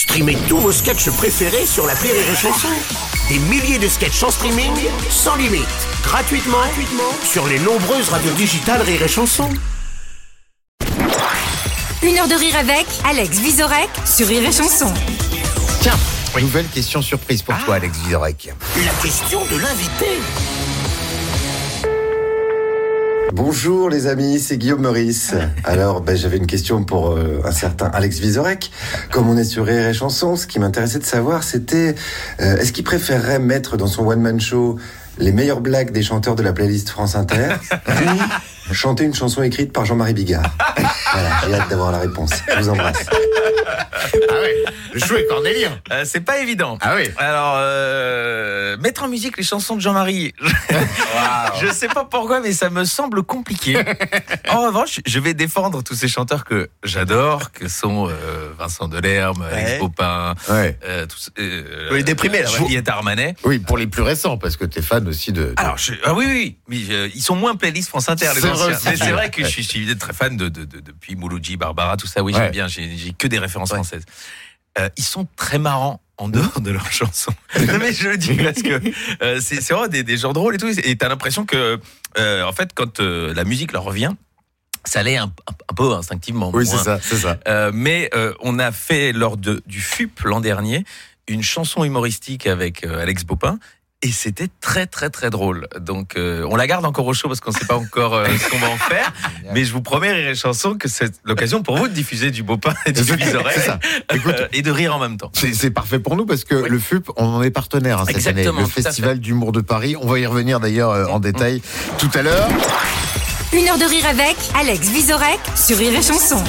Streamez tous vos sketchs préférés sur la Rire et Chanson. Des milliers de sketchs en streaming, sans limite, gratuitement, gratuitement sur les nombreuses radios digitales Rire et Chanson. Une heure de rire avec Alex Visorek sur Rire et Chanson. Tiens, nouvelle question surprise pour toi, Alex Vizorek. La question de l'invité. Bonjour les amis, c'est Guillaume Meurice. Alors ben, j'avais une question pour euh, un certain Alex Vizorek. Comme on est sur Rire et Chanson, ce qui m'intéressait de savoir c'était euh, est-ce qu'il préférerait mettre dans son one-man show les meilleures blagues des chanteurs de la playlist France Inter? chanter une chanson écrite par Jean-Marie Bigard Voilà, j'ai hâte d'avoir la réponse. Je vous embrasse. Ah ouais, est cornélien. Euh, c'est pas évident. Ah oui. Alors, euh, mettre en musique les chansons de Jean-Marie, je sais pas pourquoi, mais ça me semble compliqué. en revanche, je vais défendre tous ces chanteurs que j'adore, que sont euh, Vincent Delerme, Alex Popin, Ouais. euh, tous, euh, Oui, déprimé, là, ouais. Juliette Armanet. Oui, pour les plus récents, parce que t'es fan aussi de. de- Alors, je- ah oui, oui, mais euh, ils sont moins playlist France Inter, les C'est vrai, c'est que je suis, je suis très fan de, de, de- depuis Mouloudji, Barbara, tout ça. Oui, Ouais. j'aime bien. J'ai que des références françaises. Euh, ils sont très marrants en dehors de leurs chansons. non mais je le dis parce que euh, c'est vraiment des, des gens drôles et tout. Et t'as l'impression que, euh, en fait, quand la musique leur revient, ça allait un, un- un peu instinctivement. Oui, c'est ça, c'est ça. Euh, mais euh, on a fait lors de, du FUP l'an dernier une chanson humoristique avec euh, Alex Bopin. Et c'était très très très drôle. Donc euh, on la garde encore au chaud parce qu'on sait pas encore euh, ce qu'on va en faire. mais je vous promets, Rire et Chanson, que c'est l'occasion pour vous de diffuser du Bopin et du C'est Vizorek, ça. Écoute, euh, et de rire en même temps. C'est parfait pour nous parce que le FUP, on en est partenaire hein, cette Exactement, année. Le Festival d'humour de Paris. On va y revenir d'ailleurs euh, en détail tout à l'heure. Une heure de rire avec Alex Visorek sur Rire et Chanson.